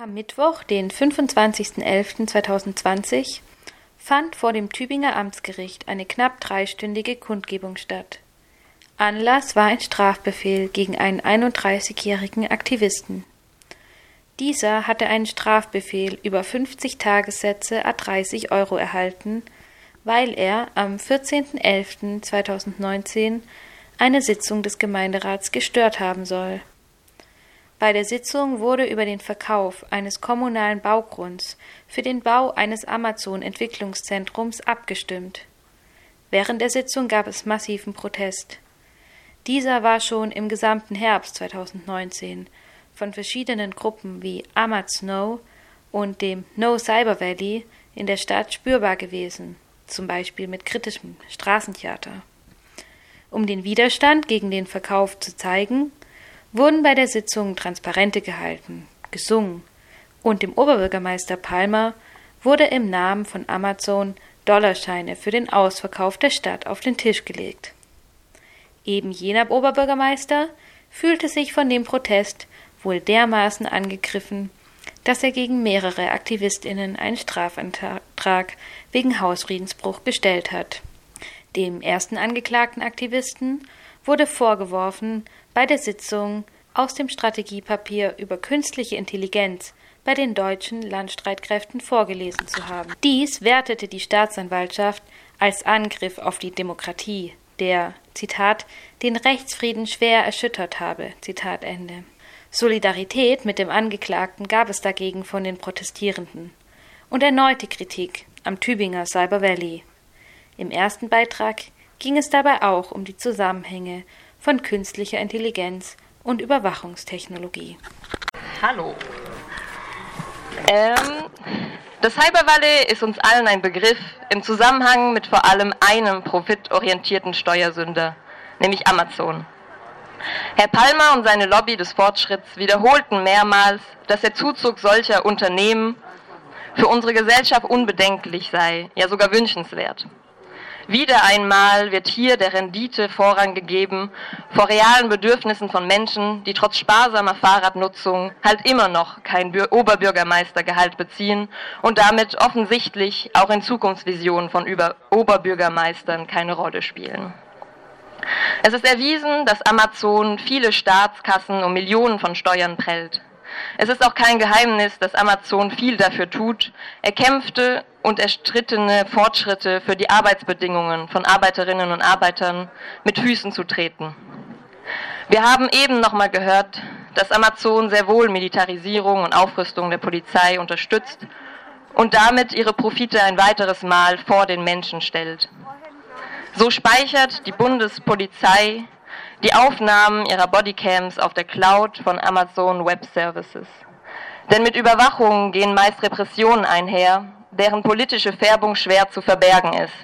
Am Mittwoch, den 25.11.2020, fand vor dem Tübinger Amtsgericht eine knapp dreistündige Kundgebung statt. Anlass war ein Strafbefehl gegen einen 31-jährigen Aktivisten. Dieser hatte einen Strafbefehl über 50 Tagessätze a 30 Euro erhalten, weil er am 14.11.2019 eine Sitzung des Gemeinderats gestört haben soll. Bei der Sitzung wurde über den Verkauf eines kommunalen Baugrunds für den Bau eines Amazon-Entwicklungszentrums abgestimmt. Während der Sitzung gab es massiven Protest. Dieser war schon im gesamten Herbst 2019 von verschiedenen Gruppen wie AmazNo und dem No Cyber Valley in der Stadt spürbar gewesen, zum Beispiel mit kritischem Straßentheater. Um den Widerstand gegen den Verkauf zu zeigen, wurden bei der Sitzung Transparente gehalten, gesungen und dem Oberbürgermeister Palmer wurde im Namen von Amazon Dollarscheine für den Ausverkauf der Stadt auf den Tisch gelegt. Eben jener Oberbürgermeister fühlte sich von dem Protest wohl dermaßen angegriffen, dass er gegen mehrere Aktivistinnen einen Strafantrag wegen Hausfriedensbruch gestellt hat. Dem ersten angeklagten Aktivisten wurde vorgeworfen, bei der Sitzung aus dem Strategiepapier über künstliche Intelligenz bei den deutschen Landstreitkräften vorgelesen zu haben. Dies wertete die Staatsanwaltschaft als Angriff auf die Demokratie, der, Zitat, den Rechtsfrieden schwer erschüttert habe, Zitat Ende. Solidarität mit dem Angeklagten gab es dagegen von den Protestierenden und erneute Kritik am Tübinger Cyber Valley. Im ersten Beitrag ging es dabei auch um die Zusammenhänge von künstlicher Intelligenz und Überwachungstechnologie. Hallo. Ähm, das Cybervalley ist uns allen ein Begriff im Zusammenhang mit vor allem einem profitorientierten Steuersünder, nämlich Amazon. Herr Palmer und seine Lobby des Fortschritts wiederholten mehrmals, dass der Zuzug solcher Unternehmen für unsere Gesellschaft unbedenklich sei, ja sogar wünschenswert. Wieder einmal wird hier der Rendite Vorrang gegeben vor realen Bedürfnissen von Menschen, die trotz sparsamer Fahrradnutzung halt immer noch kein Oberbürgermeistergehalt beziehen und damit offensichtlich auch in Zukunftsvisionen von Über Oberbürgermeistern keine Rolle spielen. Es ist erwiesen, dass Amazon viele Staatskassen um Millionen von Steuern prellt. Es ist auch kein Geheimnis, dass Amazon viel dafür tut, erkämpfte und erstrittene Fortschritte für die Arbeitsbedingungen von Arbeiterinnen und Arbeitern mit Füßen zu treten. Wir haben eben nochmal gehört, dass Amazon sehr wohl Militarisierung und Aufrüstung der Polizei unterstützt und damit ihre Profite ein weiteres Mal vor den Menschen stellt. So speichert die Bundespolizei die Aufnahmen ihrer Bodycams auf der Cloud von Amazon Web Services. Denn mit Überwachung gehen meist Repressionen einher, deren politische Färbung schwer zu verbergen ist.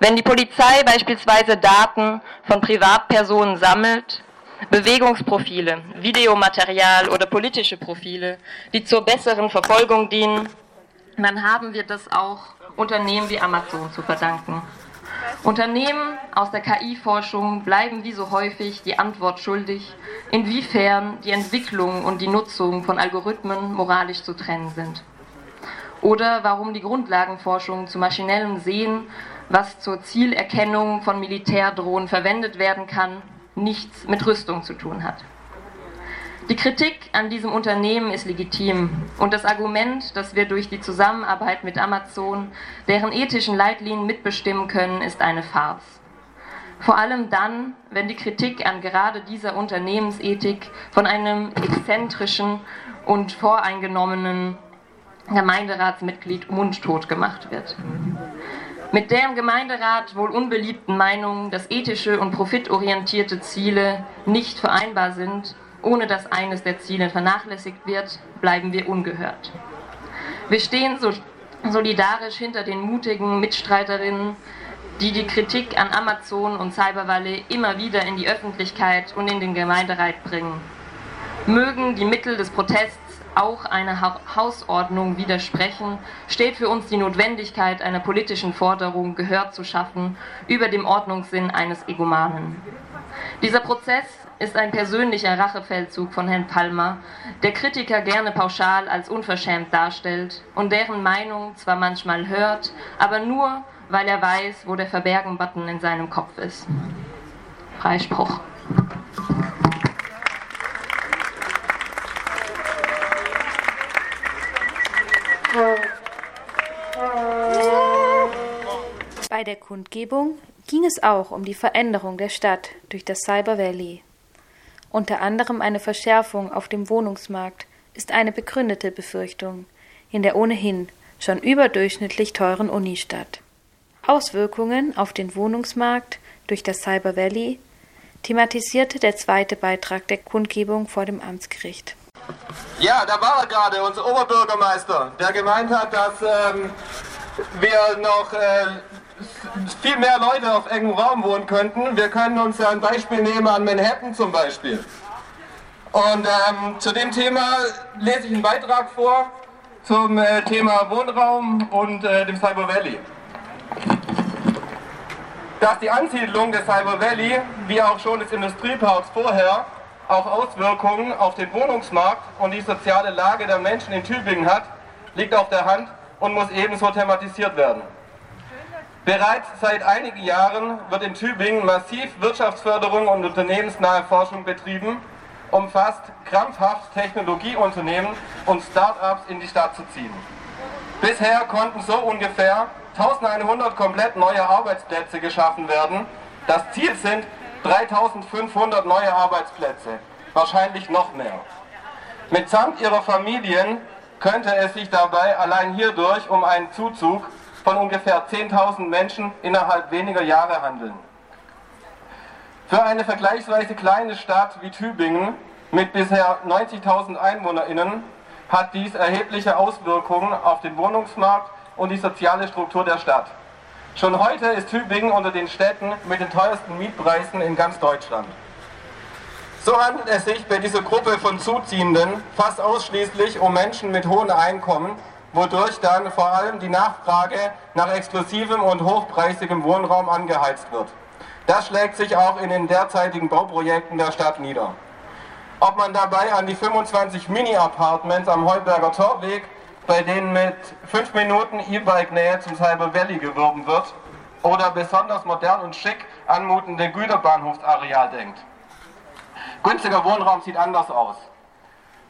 Wenn die Polizei beispielsweise Daten von Privatpersonen sammelt, Bewegungsprofile, Videomaterial oder politische Profile, die zur besseren Verfolgung dienen, dann haben wir das auch Unternehmen wie Amazon zu verdanken. Unternehmen aus der KI-Forschung bleiben wie so häufig die Antwort schuldig, inwiefern die Entwicklung und die Nutzung von Algorithmen moralisch zu trennen sind. Oder warum die Grundlagenforschung zu maschinellem Sehen, was zur Zielerkennung von Militärdrohnen verwendet werden kann, nichts mit Rüstung zu tun hat. Die Kritik an diesem Unternehmen ist legitim und das Argument, dass wir durch die Zusammenarbeit mit Amazon deren ethischen Leitlinien mitbestimmen können, ist eine Farce. Vor allem dann, wenn die Kritik an gerade dieser Unternehmensethik von einem exzentrischen und voreingenommenen Gemeinderatsmitglied mundtot gemacht wird. Mit der im Gemeinderat wohl unbeliebten Meinung, dass ethische und profitorientierte Ziele nicht vereinbar sind, ohne dass eines der Ziele vernachlässigt wird, bleiben wir ungehört. Wir stehen so solidarisch hinter den mutigen Mitstreiterinnen, die die Kritik an Amazon und Cybervalley immer wieder in die Öffentlichkeit und in den Gemeinderat bringen. Mögen die Mittel des Protests auch einer Hausordnung widersprechen, steht für uns die Notwendigkeit einer politischen Forderung Gehör zu schaffen über dem Ordnungssinn eines Egomanen. Dieser Prozess ist ein persönlicher Rachefeldzug von Herrn Palmer, der Kritiker gerne pauschal als unverschämt darstellt und deren Meinung zwar manchmal hört, aber nur, weil er weiß, wo der Verbergen-Button in seinem Kopf ist. Freispruch. Bei der Kundgebung ging es auch um die Veränderung der Stadt durch das Cyber Valley. Unter anderem eine Verschärfung auf dem Wohnungsmarkt ist eine begründete Befürchtung in der ohnehin schon überdurchschnittlich teuren Unistadt. Auswirkungen auf den Wohnungsmarkt durch das Cyber Valley thematisierte der zweite Beitrag der Kundgebung vor dem Amtsgericht. Ja, da war er gerade, unser Oberbürgermeister, der gemeint hat, dass ähm, wir noch äh, viel mehr Leute auf engem Raum wohnen könnten. Wir können uns ja ein Beispiel nehmen an Manhattan zum Beispiel. Und ähm, zu dem Thema lese ich einen Beitrag vor zum äh, Thema Wohnraum und äh, dem Cyber Valley. Dass die Ansiedlung des Cyber Valley, wie auch schon des Industrieparks vorher, auch Auswirkungen auf den Wohnungsmarkt und die soziale Lage der Menschen in Tübingen hat, liegt auf der Hand und muss ebenso thematisiert werden. Bereits seit einigen Jahren wird in Tübingen massiv Wirtschaftsförderung und unternehmensnahe Forschung betrieben, um fast krampfhaft Technologieunternehmen und Start-ups in die Stadt zu ziehen. Bisher konnten so ungefähr 1100 komplett neue Arbeitsplätze geschaffen werden. Das Ziel sind 3500 neue Arbeitsplätze, wahrscheinlich noch mehr. Mitsamt ihrer Familien könnte es sich dabei allein hierdurch um einen Zuzug von ungefähr 10.000 Menschen innerhalb weniger Jahre handeln. Für eine vergleichsweise kleine Stadt wie Tübingen mit bisher 90.000 EinwohnerInnen hat dies erhebliche Auswirkungen auf den Wohnungsmarkt und die soziale Struktur der Stadt. Schon heute ist Tübingen unter den Städten mit den teuersten Mietpreisen in ganz Deutschland. So handelt es sich bei dieser Gruppe von Zuziehenden fast ausschließlich um Menschen mit hohen Einkommen, wodurch dann vor allem die Nachfrage nach exklusivem und hochpreisigem Wohnraum angeheizt wird. Das schlägt sich auch in den derzeitigen Bauprojekten der Stadt nieder. Ob man dabei an die 25 Mini-Apartments am Heuberger Torweg bei denen mit 5 Minuten E-Bike-Nähe zum Cyber Valley geworben wird, oder besonders modern und schick anmutende Güterbahnhofsareal denkt. Günstiger Wohnraum sieht anders aus.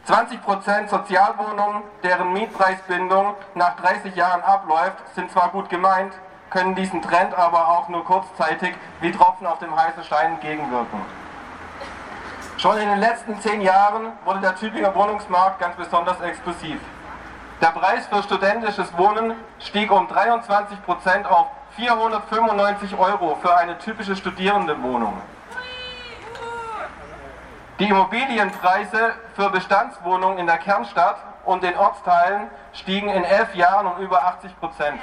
20% Sozialwohnungen, deren Mietpreisbindung nach 30 Jahren abläuft, sind zwar gut gemeint, können diesen Trend aber auch nur kurzzeitig wie Tropfen auf dem heißen Stein entgegenwirken. Schon in den letzten zehn Jahren wurde der Tübinger Wohnungsmarkt ganz besonders exklusiv. Der Preis für studentisches Wohnen stieg um 23 Prozent auf 495 Euro für eine typische Studierendenwohnung. Die Immobilienpreise für Bestandswohnungen in der Kernstadt und den Ortsteilen stiegen in elf Jahren um über 80 Prozent.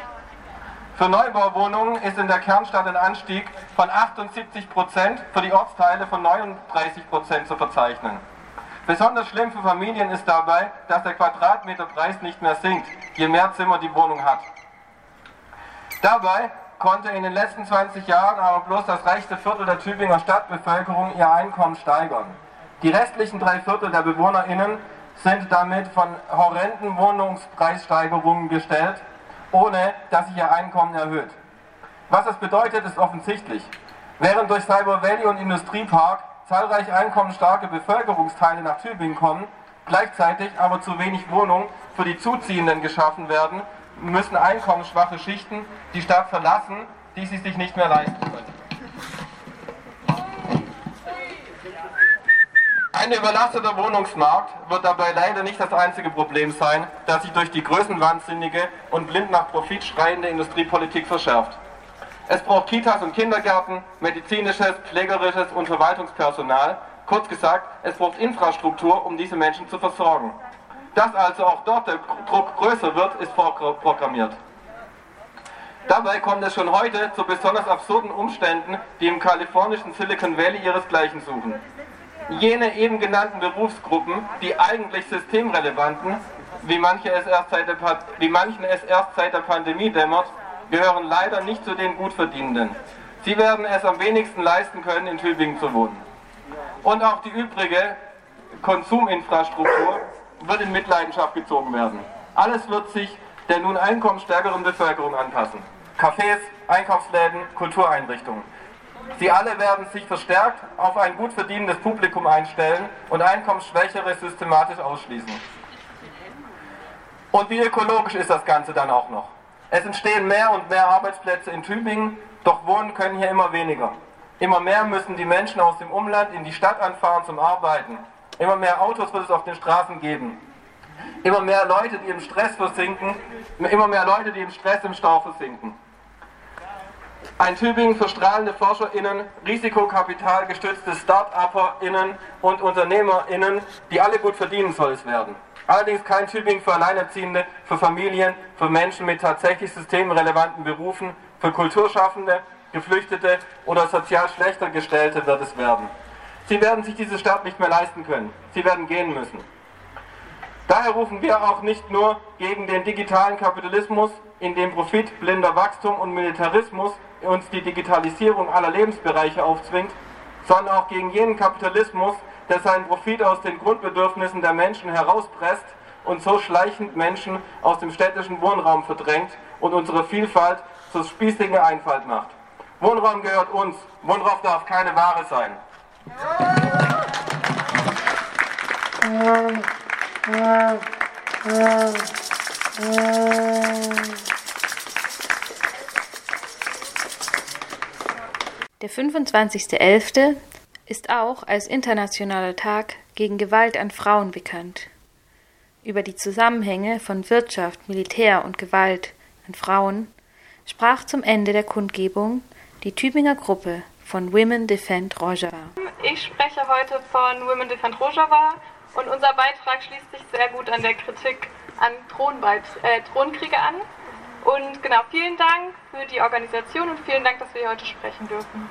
Für Neubauwohnungen ist in der Kernstadt ein Anstieg von 78 Prozent, für die Ortsteile von 39 Prozent zu verzeichnen. Besonders schlimm für Familien ist dabei, dass der Quadratmeterpreis nicht mehr sinkt, je mehr Zimmer die Wohnung hat. Dabei konnte in den letzten 20 Jahren aber bloß das reichste Viertel der Tübinger Stadtbevölkerung ihr Einkommen steigern. Die restlichen drei Viertel der BewohnerInnen sind damit von horrenden Wohnungspreissteigerungen gestellt, ohne dass sich ihr Einkommen erhöht. Was das bedeutet, ist offensichtlich. Während durch Cyber Valley und Industriepark zahlreiche einkommensstarke Bevölkerungsteile nach Tübingen kommen, gleichzeitig aber zu wenig Wohnungen für die Zuziehenden geschaffen werden, müssen einkommensschwache Schichten die Stadt verlassen, die sie sich nicht mehr leisten können. Ein überlasteter Wohnungsmarkt wird dabei leider nicht das einzige Problem sein, das sich durch die größenwahnsinnige und blind nach Profit schreiende Industriepolitik verschärft. Es braucht Kitas und Kindergärten, medizinisches, pflegerisches und Verwaltungspersonal. Kurz gesagt, es braucht Infrastruktur, um diese Menschen zu versorgen. Dass also auch dort der Druck größer wird, ist vorprogrammiert. Dabei kommt es schon heute zu besonders absurden Umständen, die im kalifornischen Silicon Valley ihresgleichen suchen. Jene eben genannten Berufsgruppen, die eigentlich systemrelevanten, wie, manche es erst seit der, wie manchen es erst seit der Pandemie dämmert, gehören leider nicht zu den Gutverdienenden. Sie werden es am wenigsten leisten können, in Tübingen zu wohnen. Und auch die übrige Konsuminfrastruktur wird in Mitleidenschaft gezogen werden. Alles wird sich der nun einkommensstärkeren Bevölkerung anpassen. Cafés, Einkaufsläden, Kultureinrichtungen. Sie alle werden sich verstärkt auf ein gut verdienendes Publikum einstellen und Einkommensschwächere systematisch ausschließen. Und wie ökologisch ist das Ganze dann auch noch? Es entstehen mehr und mehr Arbeitsplätze in Tübingen, doch wohnen können hier immer weniger. Immer mehr müssen die Menschen aus dem Umland in die Stadt anfahren zum Arbeiten. Immer mehr Autos wird es auf den Straßen geben. Immer mehr Leute, die im Stress versinken, immer mehr Leute, die im Stress im Stau versinken. Ein Tübingen für strahlende ForscherInnen, risikokapitalgestützte Start-UpperInnen und UnternehmerInnen, die alle gut verdienen soll es werden. Allerdings kein Tübingen für Alleinerziehende, für Familien, für Menschen mit tatsächlich systemrelevanten Berufen, für Kulturschaffende, Geflüchtete oder sozial schlechter Gestellte wird es werden. Sie werden sich diese Stadt nicht mehr leisten können. Sie werden gehen müssen. Daher rufen wir auch nicht nur gegen den digitalen Kapitalismus, in dem Profit, blinder Wachstum und Militarismus uns die Digitalisierung aller Lebensbereiche aufzwingt, sondern auch gegen jenen Kapitalismus, der seinen Profit aus den Grundbedürfnissen der Menschen herauspresst und so schleichend Menschen aus dem städtischen Wohnraum verdrängt und unsere Vielfalt zur spießigen Einfalt macht. Wohnraum gehört uns. Wohnraum darf keine Ware sein. Der 25.11. ist auch als internationaler Tag gegen Gewalt an Frauen bekannt. Über die Zusammenhänge von Wirtschaft, Militär und Gewalt an Frauen sprach zum Ende der Kundgebung die Tübinger Gruppe von Women Defend Rojava. Ich spreche heute von Women Defend Rojava und unser Beitrag schließt sich sehr gut an der Kritik an Thronbeit äh, Thronkriege an. Und genau, vielen Dank für die Organisation und vielen Dank, dass wir hier heute sprechen dürfen.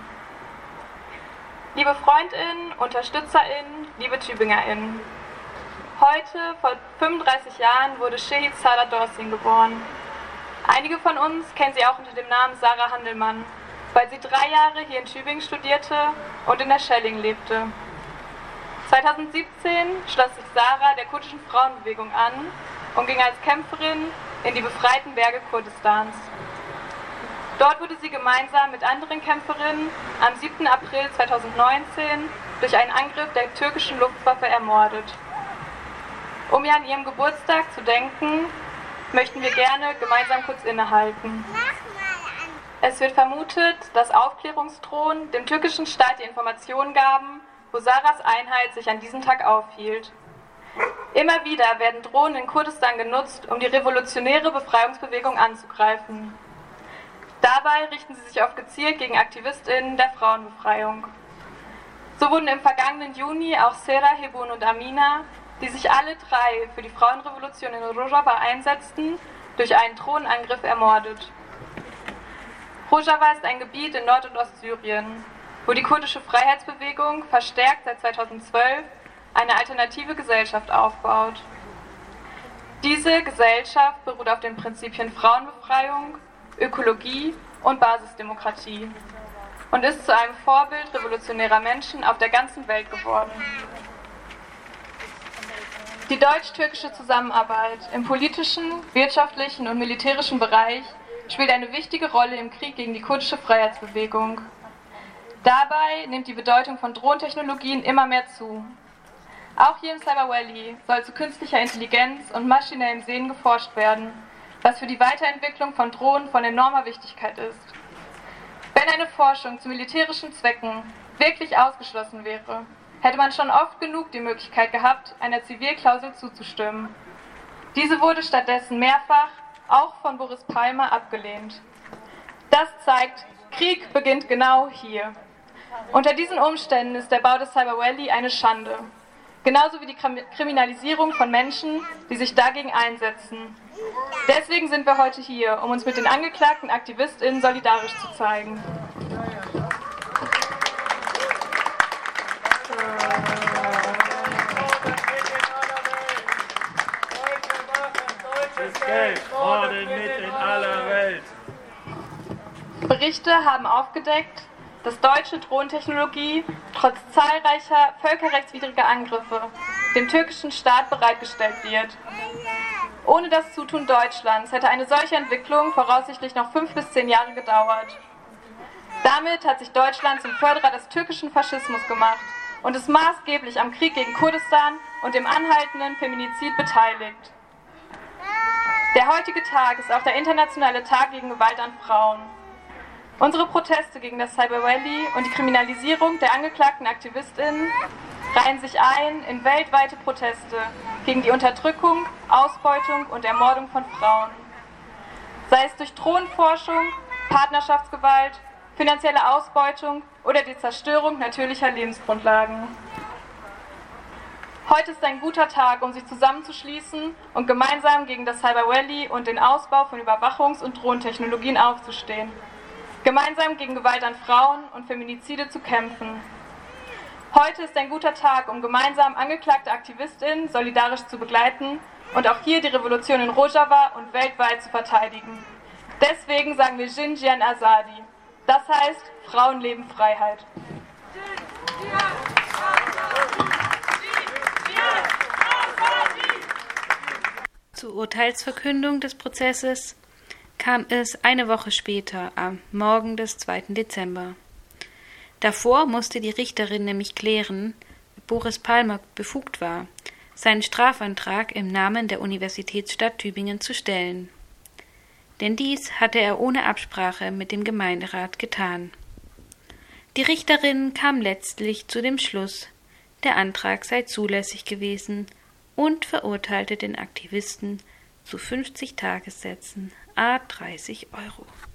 Liebe Freundinnen, Unterstützerinnen, liebe Tübingerinnen, heute, vor 35 Jahren, wurde Shehid Salah Dorsin geboren. Einige von uns kennen sie auch unter dem Namen Sarah Handelmann weil sie drei Jahre hier in Tübingen studierte und in der Schelling lebte. 2017 schloss sich Sarah der kurdischen Frauenbewegung an und ging als Kämpferin in die befreiten Berge Kurdistans. Dort wurde sie gemeinsam mit anderen Kämpferinnen am 7. April 2019 durch einen Angriff der türkischen Luftwaffe ermordet. Um ihr an ihrem Geburtstag zu denken, möchten wir gerne gemeinsam kurz innehalten. Es wird vermutet, dass Aufklärungsdrohnen dem türkischen Staat die Informationen gaben, wo Sarahs Einheit sich an diesem Tag aufhielt. Immer wieder werden Drohnen in Kurdistan genutzt, um die revolutionäre Befreiungsbewegung anzugreifen. Dabei richten sie sich oft gezielt gegen AktivistInnen der Frauenbefreiung. So wurden im vergangenen Juni auch Sera, Hebun und Amina, die sich alle drei für die Frauenrevolution in Rojava einsetzten, durch einen Drohnenangriff ermordet. Rojava ist ein Gebiet in Nord- und Ostsyrien, wo die kurdische Freiheitsbewegung verstärkt seit 2012 eine alternative Gesellschaft aufbaut. Diese Gesellschaft beruht auf den Prinzipien Frauenbefreiung, Ökologie und Basisdemokratie und ist zu einem Vorbild revolutionärer Menschen auf der ganzen Welt geworden. Die deutsch-türkische Zusammenarbeit im politischen, wirtschaftlichen und militärischen Bereich spielt eine wichtige Rolle im Krieg gegen die kurdische Freiheitsbewegung. Dabei nimmt die Bedeutung von Drohntechnologien immer mehr zu. Auch hier im Cyber Valley soll zu künstlicher Intelligenz und maschinellem Sehen geforscht werden, was für die Weiterentwicklung von Drohnen von enormer Wichtigkeit ist. Wenn eine Forschung zu militärischen Zwecken wirklich ausgeschlossen wäre, hätte man schon oft genug die Möglichkeit gehabt, einer Zivilklausel zuzustimmen. Diese wurde stattdessen mehrfach auch von Boris Palmer abgelehnt. Das zeigt, Krieg beginnt genau hier. Unter diesen Umständen ist der Bau des Cyber Valley eine Schande. Genauso wie die Kriminalisierung von Menschen, die sich dagegen einsetzen. Deswegen sind wir heute hier, um uns mit den angeklagten AktivistInnen solidarisch zu zeigen. Berichte haben aufgedeckt, dass deutsche Drohntechnologie trotz zahlreicher völkerrechtswidriger Angriffe dem türkischen Staat bereitgestellt wird. Ohne das Zutun Deutschlands hätte eine solche Entwicklung voraussichtlich noch fünf bis zehn Jahre gedauert. Damit hat sich Deutschland zum Förderer des türkischen Faschismus gemacht und ist maßgeblich am Krieg gegen Kurdistan und dem anhaltenden Feminizid beteiligt. Der heutige Tag ist auch der internationale Tag gegen Gewalt an Frauen. Unsere Proteste gegen das Cyber Rally und die Kriminalisierung der angeklagten AktivistInnen reihen sich ein in weltweite Proteste gegen die Unterdrückung, Ausbeutung und Ermordung von Frauen. Sei es durch Thronforschung, Partnerschaftsgewalt, finanzielle Ausbeutung oder die Zerstörung natürlicher Lebensgrundlagen. Heute ist ein guter Tag, um sich zusammenzuschließen und gemeinsam gegen das Cyber Rally und den Ausbau von Überwachungs- und Drohntechnologien aufzustehen. Gemeinsam gegen Gewalt an Frauen und Feminizide zu kämpfen. Heute ist ein guter Tag, um gemeinsam angeklagte AktivistInnen solidarisch zu begleiten und auch hier die Revolution in Rojava und weltweit zu verteidigen. Deswegen sagen wir Jinjian Azadi. Das heißt Frauenleben Freiheit. Zur Urteilsverkündung des Prozesses kam es eine Woche später, am Morgen des 2. Dezember. Davor musste die Richterin nämlich klären, ob Boris Palmer befugt war, seinen Strafantrag im Namen der Universitätsstadt Tübingen zu stellen. Denn dies hatte er ohne Absprache mit dem Gemeinderat getan. Die Richterin kam letztlich zu dem Schluss, der Antrag sei zulässig gewesen und verurteilte den Aktivisten zu 50 Tagessätzen a 30 Euro.